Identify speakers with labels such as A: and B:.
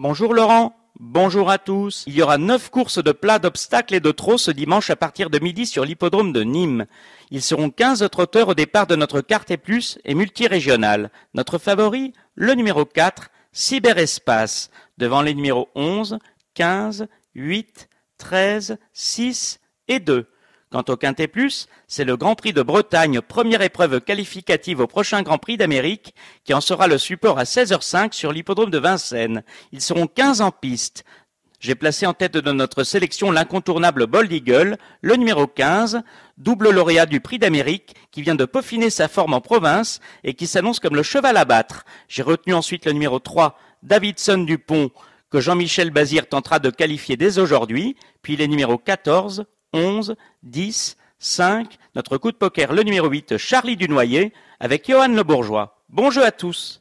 A: Bonjour Laurent, bonjour à tous. Il y aura neuf courses de plat, d'obstacles et de trot ce dimanche à partir de midi sur l'hippodrome de Nîmes. Ils seront 15 trotteurs au départ de notre carte et plus et multirégionale. Notre favori, le numéro 4, Cyberespace, devant les numéros 11, 15, 8, 13, 6 et 2. Quant au Quintet Plus, c'est le Grand Prix de Bretagne, première épreuve qualificative au prochain Grand Prix d'Amérique, qui en sera le support à 16h05 sur l'hippodrome de Vincennes. Ils seront 15 en piste. J'ai placé en tête de notre sélection l'incontournable Bold Eagle, le numéro 15, double lauréat du Prix d'Amérique, qui vient de peaufiner sa forme en province et qui s'annonce comme le cheval à battre. J'ai retenu ensuite le numéro 3, Davidson Dupont, que Jean-Michel Bazir tentera de qualifier dès aujourd'hui, puis les numéros 14, 11, 10, 5, notre coup de poker le numéro 8, Charlie Dunoyer, avec Johan Le Bourgeois. Bon jeu à tous